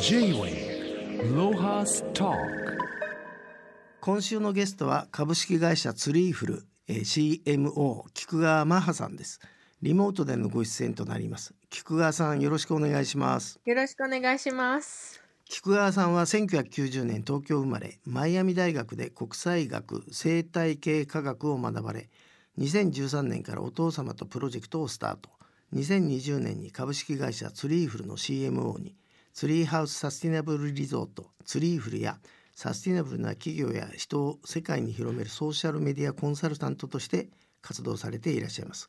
J-Way ロハスト今週のゲストは株式会社ツリーフル CMO 菊川万葉さんです。リモートでのご出演となります。菊川さんよろしくお願いします。よろしくお願いします。菊川さんは1990年東京生まれマイアミ大学で国際学生態系科学を学ばれ2013年からお父様とプロジェクトをスタート。2020年に株式会社ツリーフルの CMO にツリーハウスサスティナブルリゾートツリーフルやサスティナブルな企業や人を世界に広めるソーシャルメディアコンサルタントとして活動されていらっしゃいます。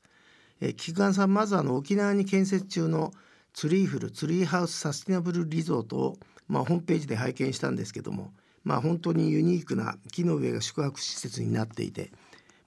えー、菊川さんまずあの沖縄に建設中のツリーフルツリーハウスサスティナブルリゾートを、まあ、ホームページで拝見したんですけども、まあ、本当にユニークな木の上が宿泊施設になっていて、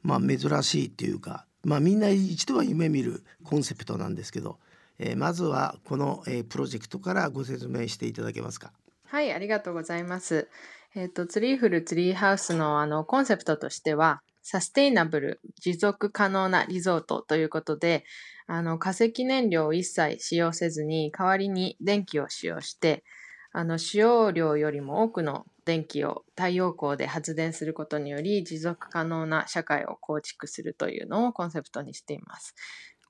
まあ、珍しいっていうかまあ、みんな一度は夢見るコンセプトなんですけど、えー、まずはこの、えー、プロジェクトからご説明していただけますか？はいありがとうございます。えっ、ー、とツリーフルツリーハウスのあのコンセプトとしてはサステイナブル持続可能なリゾートということであの化石燃料を一切使用せずに代わりに電気を使用してあの使用量よりも多くの電気を太陽光で発電することにより持続可能な社会を構築するというのをコンセプトにしています。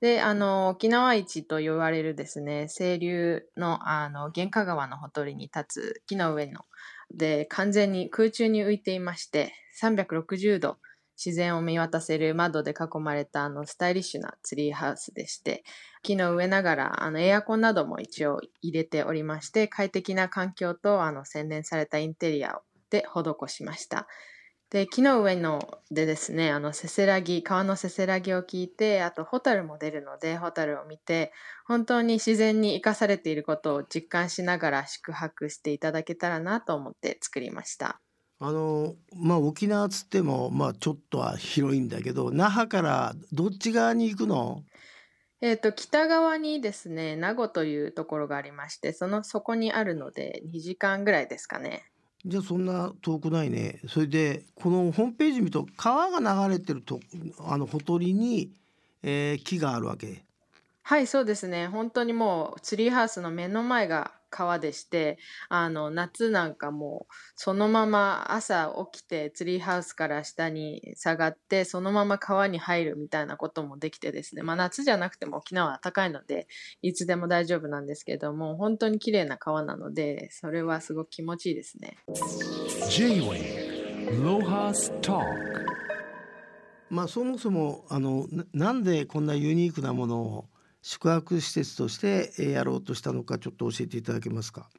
で、あの、沖縄市と言われるですね、清流の、あの、玄華川のほとりに立つ木の上の、で、完全に空中に浮いていまして、360度自然を見渡せる窓で囲まれたあのスタイリッシュなツリーハウスでして、木の上ながらあのエアコンなども一応入れておりまして、快適な環境とあの洗練されたインテリアで施しました。で、木の上のでですね、あのせせらぎ、川のせせらぎを聞いて、あとホタルも出るので、ホタルを見て、本当に自然に生かされていることを実感しながら宿泊していただけたらなと思って作りました。あのまあ沖縄つってもまあちょっとは広いんだけど那覇からどっち側に行くの？えっ、と北側にですね名護というところがありましてそのそこにあるので2時間ぐらいですかねじゃあそんな遠くないね。それでこのホームページ見ると川が流れてるとあのほとりに、えー、木があるわけ。はいそうですね。本当にもうツリーハウスの目の前が川でして、あの、夏なんかもそのまま朝起きてツリーハウスから下に下がって、そのまま川に入るみたいなこともできてですね、まあ夏じゃなくても沖縄は高いので、いつでも大丈夫なんですけども、本当に綺麗な川なので、それはすごく気持ちいいですね。まあそもそもあのなんでこんなユニークなものを宿泊施設としてやろうとしたのかちょっと教えていただけますか？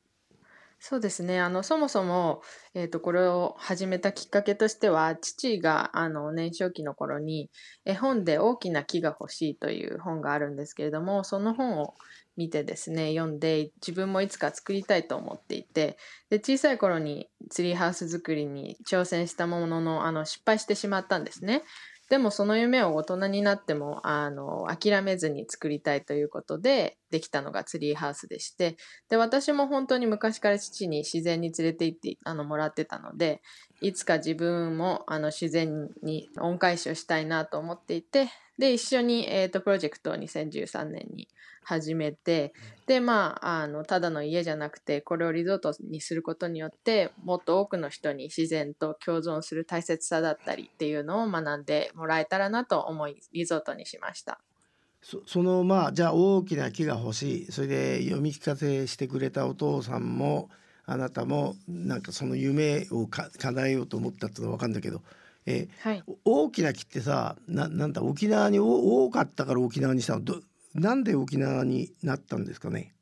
そうですね。あの、そもそも、えっ、と、これを始めたきっかけとしては、父が、あの、年少期の頃に、絵本で大きな木が欲しいという本があるんですけれども、その本を見てですね、読んで、自分もいつか作りたいと思っていて、で、小さい頃にツリーハウス作りに挑戦したものの、あの、失敗してしまったんですね。でもその夢を大人になってもあの諦めずに作りたいということでできたのがツリーハウスでしてで私も本当に昔から父に自然に連れて行ってあのもらってたのでいつか自分もあの自然に恩返しをしたいなと思っていてで一緒に、えーと、プロジェクトを2013年に始めてでまああのただの家じゃなくてこれをリゾートにすることによってもっと多くの人に自然と共存する大切さだったりっていうのを学んでもらえたらなと思いリゾートにしました。そそのまあじゃあ大きな木が欲しいそれで読み聞かせしてくれたお父さんもあなたもなんかその夢をか叶えようと思ったっていうのは分かるんだけど、えーはい、大きな木ってさななんだ沖縄に多かったから沖縄にしたの？どなんで沖縄になったんですかね？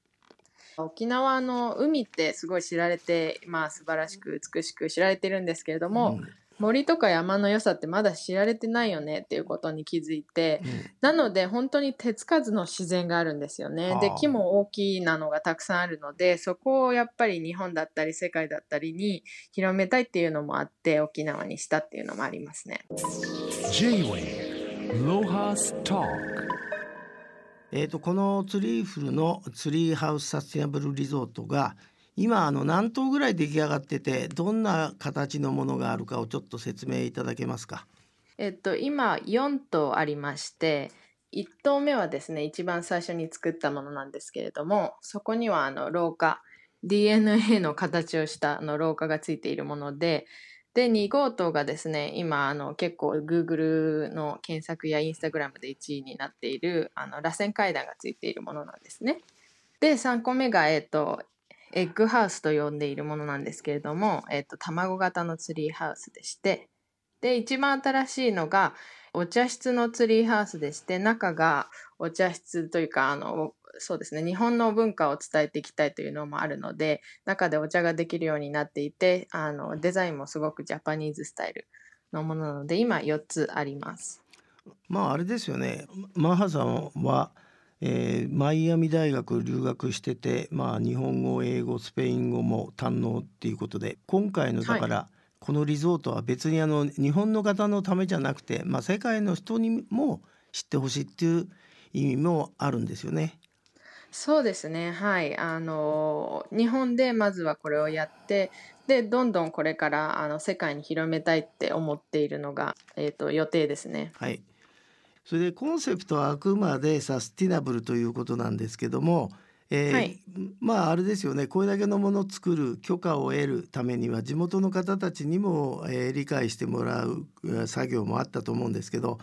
沖縄の海ってすごい知られてまあ素晴らしく美しく知られてるんですけれども、うん、森とか山の良さってまだ知られてないよねっていうことに気づいて、うん、なので本当に手つかずの自然があるんですよね。で木も大きなのがたくさんあるのでそこをやっぱり日本だったり世界だったりに広めたいっていうのもあって沖縄にしたっていうのもありますね。えーとこのツリーフルのツリーハウスサスティナブルリゾートが今あの何棟ぐらい出来上がっててどんな形のものがあるかをちょっと説明いただけますか？えっと今4棟ありまして1棟目はですね一番最初に作ったものなんですけれどもそこにはあの廊下 DNA の形をしたあの廊下がついているもので、で、2号棟がですね、今、あの、結構 Google の検索や Instagram で1位になっている、あの、螺旋階段がついているものなんですね。で、3個目が、えっ、と、エッグハウスと呼んでいるものなんですけれども、えっ、と、卵型のツリーハウスでして、で、一番新しいのが、お茶室のツリーハウスでして、中がお茶室というか、あの、そうですね、日本の文化を伝えていきたいというのもあるので、中でお茶ができるようになっていて、あのデザインもすごくジャパニーズスタイルのものなので、今4つあります。まああれですよね、マハさんは、えー、マイアミ大学留学してて、まあ、日本語英語スペイン語も堪能っていうことで今回のだから、はい、このリゾートは別にあの日本の方のためじゃなくて、まあ、世界の人にも知ってほしいっていう意味もあるんですよね。そうですね。はい。あの、日本でまずはこれをやって、で、どんどんこれからあの世界に広めたいって思っているのが、えっと、予定ですね。はい。それでコンセプトはあくまでサスティナブルということなんですけども、えーはい。まああれですよね。これだけのものを作る許可を得るためには地元の方たちにも、えー理解してもらう作業もあったと思うんですけど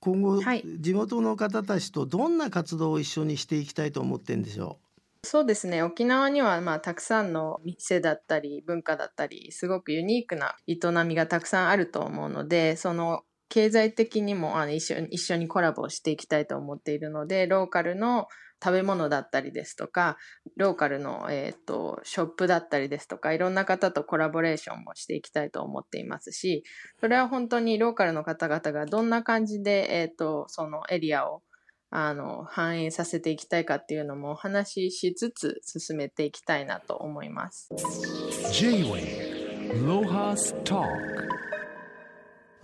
今後、はい、地元の方たちとどんな活動を一緒にしていきたいと思ってんでしょう？そうですね。沖縄にはまあたくさんの店だったり文化だったりすごくユニークな営みがたくさんあると思うのでその経済的にもあの一緒一緒にコラボしていきたいと思っているのでローカルの食べ物だったりですとか、ローカルの、えーと、ショップだったりですとか、いろんな方とコラボレーションもしていきたいと思っていますし、それは本当にローカルの方々がどんな感じで、えーと、そのエリアをあの反映させていきたいかっていうのもお話ししつつ進めていきたいなと思います。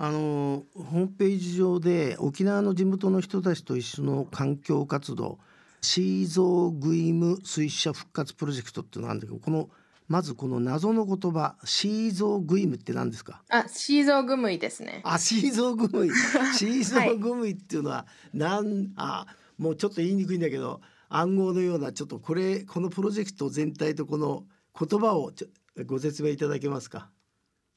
あのホームページ上で沖縄の地元の人たちと一緒の環境活動シーゾーグイム水車復活プロジェクトってなんだけどこのまずこの謎の言葉シーゾーグイムって何ですか？あシーゾーグムイですね。あシーゾーグムイ。シーゾーグムイっていうのは、なん、あもうちょっと言いにくいんだけど暗号のようなちょっとこれこのプロジェクト全体とこの言葉をご説明いただけますか？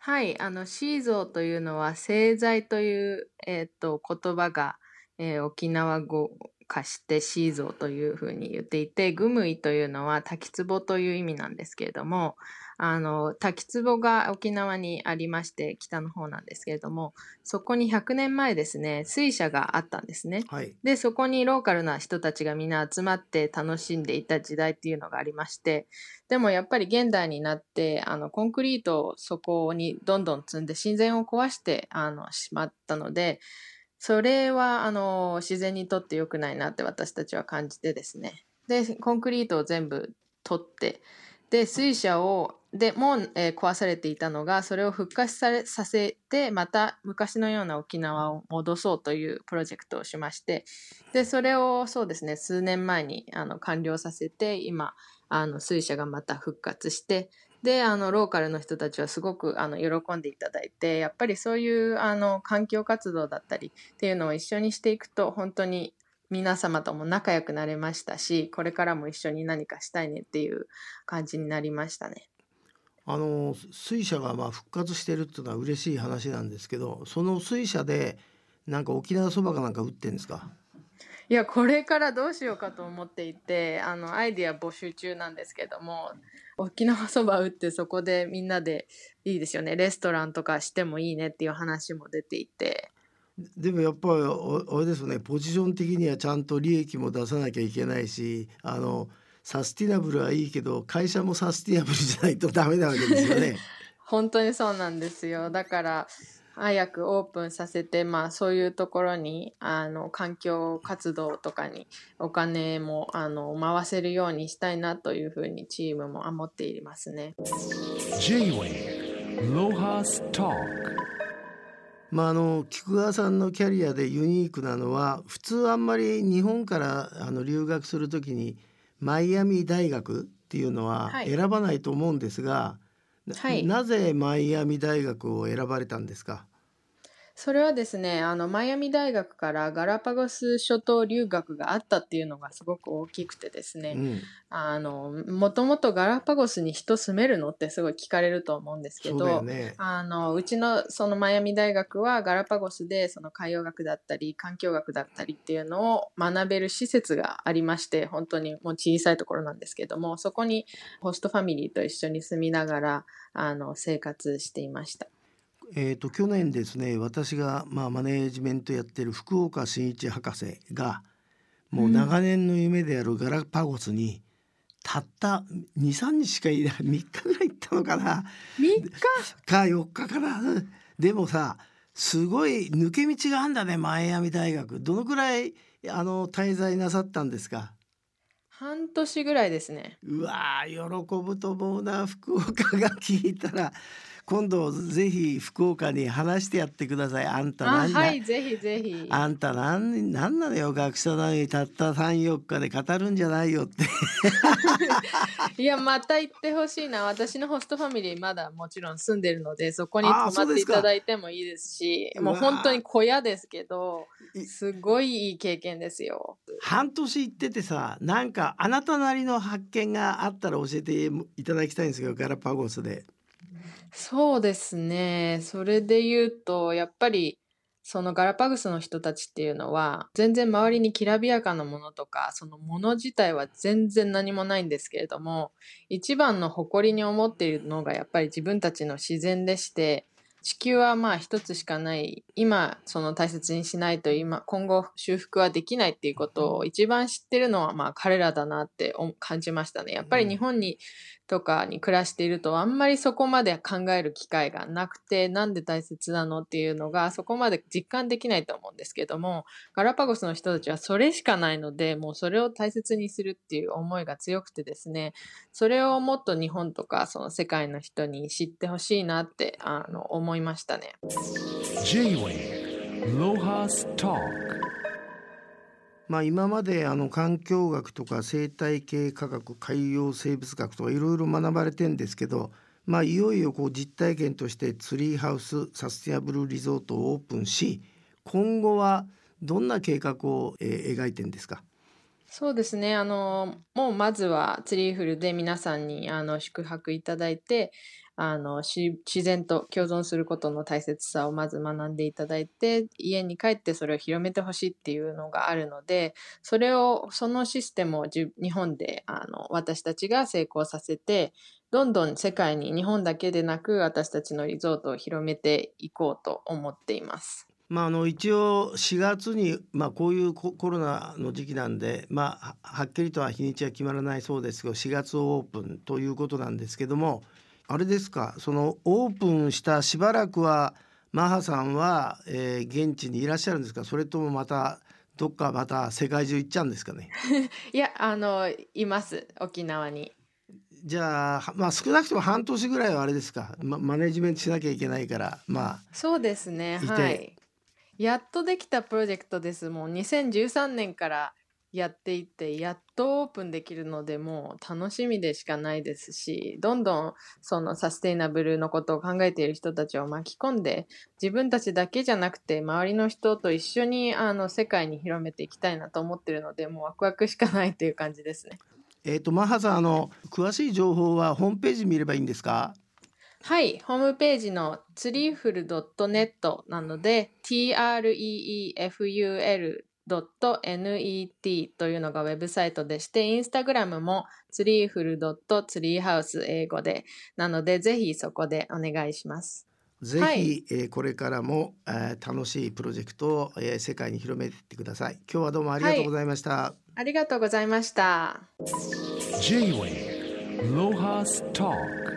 はい、あのシーゾーというのは製材という、えーと、言葉が、えー、沖縄語化してシーゾーというふうに言っていて、グムイというのは滝壺という意味なんですけれども、あの、滝壺が沖縄にありまして、北の方なんですけれども、そこに100年前ですね、水車があったんですね。はい、で、そこにローカルな人たちがみんな集まって楽しんでいた時代っていうのがありまして、でもやっぱり現代になって、あの、コンクリートをそこにどんどん積んで自然を壊して、あの、しまったので、それは、あの、自然にとって良くないなって私たちは感じてですね。で、コンクリートを全部取って、で、水車を、で、もう、えー、壊されていたのが、それを復活されさせて、また昔のような沖縄を戻そうというプロジェクトをしまして、で、それをそうですね、数年前にあの完了させて、今、あの水車がまた復活して、で、あの、ローカルの人たちはすごく、あの、喜んでいただいて、やっぱりそういう、あの、環境活動だったりっていうのを一緒にしていくと、本当に皆様とも仲良くなれましたし、これからも一緒に何かしたいねっていう感じになりましたね。あの水車がまあ復活してるっていうのは嬉しい話なんですけどその水車でなんか沖縄そばかなんか売ってんですか？いやこれからどうしようかと思っていてあのアイディア募集中なんですけども沖縄そば打ってそこでみんなでいいですよね。レストランとかしてもいいねっていう話も出ていてでもやっぱりあれですよねポジション的にはちゃんと利益も出さなきゃいけないしあのサスティナブルはいいけど会社もサスティナブルじゃないとダメなわけですよね。本当にそうなんですよだから早くオープンさせて、まあ、そういうところにあの環境活動とかにお金もあの回せるようにしたいなというふうにチームも思っていますね。まあ、あの菊川さんのキャリアでユニークなのは普通あんまり日本からあの留学する時にマイアミ大学っていうのは選ばないと思うんですが、はい、なぜマイアミ大学を選ばれたんですか？それはですね、あの、マイアミ大学からガラパゴス諸島留学があったっていうのがすごく大きくてですね、うん、あの、もともとガラパゴスに人住めるのってすごい聞かれると思うんですけそうね。あの、うちのそのマイアミ大学はガラパゴスでその海洋学だったり環境学だったりっていうのを学べる施設がありまして、本当にもう小さいところなんですけども、そこにホストファミリーと一緒に住みながら、あの、生活していました。えー、と去年ですね私が、まあ、マネージメントやってる福岡伸一博士がもう長年の夢であるガラパゴスにたった23日しかいない 3日ぐらい行ったのかな。3日？か4日かな。うんでもさすごい抜け道があんだねマイアミ大学。どのくらいあの滞在なさったんですか？半年ぐらいですね。うわー喜ぶと思うな福岡が聞いたら今度ぜひ福岡に話してやってくださいあんたあ、何はい、ぜひぜひ。あんたなんなんなのよ学者なのにたった34日で語るんじゃないよって いや、また行ってほしいな。私のホストファミリーまだもちろん住んでるので、そこに泊まっていただいてもいいですし、もう本当に小屋ですけどい、すごいいい経験ですよ。半年行っててさなんかあなたなりの発見があったら教えていただきたいんですけどガラパゴスで。そうですね。それで言うと、やっぱり、そのガラパゴスの人たちっていうのは、全然周りにきらびやかなものとか、そのもの自体は全然何もないんですけれども、一番の誇りに思っているのがやっぱり自分たちの自然でして、地球はまあ一つしかない、今その大切にしないと今、今後修復はできないっていうことを一番知ってるのはまあ彼らだなって思感じましたね。やっぱり日本にとかに暮らしているとあんまりそこまで考える機会がなくてなんで大切なのっていうのがそこまで実感できないと思うんですけどもガラパゴスの人たちはそれしかないのでもうそれを大切にするっていう思いが強くてですねそれをもっと日本とかその世界の人に知ってほしいなってあの思いましたね。J-Way Lohas Talk まあ、今まであの環境学とか生態系科学海洋生物学とかいろいろ学ばれてんですけど、まあ、いよいよこう実体験としてツリーハウスサスティナブルリゾートをオープンし今後はどんな計画を、えー描いてんですか？そうですね。あの、もうまずはツリーフルで皆さんにあの宿泊いただいて、あの、自然と共存することの大切さをまず学んでいただいて、家に帰ってそれを広めてほしいっていうのがあるので、それを、そのシステムをじ日本であの私たちが成功させて、どんどん世界に日本だけでなく私たちのリゾートを広めていこうと思っています。まあ、あの一応4月に、まあ、こういうココロナの時期なんで、まあ、ははっきりとは日にちは決まらないそうですけど4月オープンということなんですけどもあれですかそのオープンしたしばらくはマハさんは、えー現地にいらっしゃるんですか？それともまたどっかまた世界中行っちゃうんですかね？いや、あの、います。沖縄に。じゃあ、はまあ、少なくとも半年ぐらいはあれですか、ま、マネジメントしなきゃいけないからまあそうですね。はい。やっとできたプロジェクトです。もう2013年からやっていて、やっとオープンできるので、もう楽しみでしかないですし、どんどんそのサステイナブルのことを考えている人たちを巻き込んで、自分たちだけじゃなくて、周りの人と一緒にあの世界に広めていきたいなと思ってるので、もうワクワクしかないという感じですね。えっ、とマハさんあの詳しい情報はホームページ見ればいいんですか？はい、ホームページの treeful.net なので treeful.net というのがウェブサイトでして、インスタグラムも treeful.treehouse 英語で、なのでぜひそこでお願いします。ぜひ、はいえーこれからも、えー楽しいプロジェクトを、えー世界に広めていってください。今日はどうもありがとうございました。ありがとうございました。J-Way Lohas Talk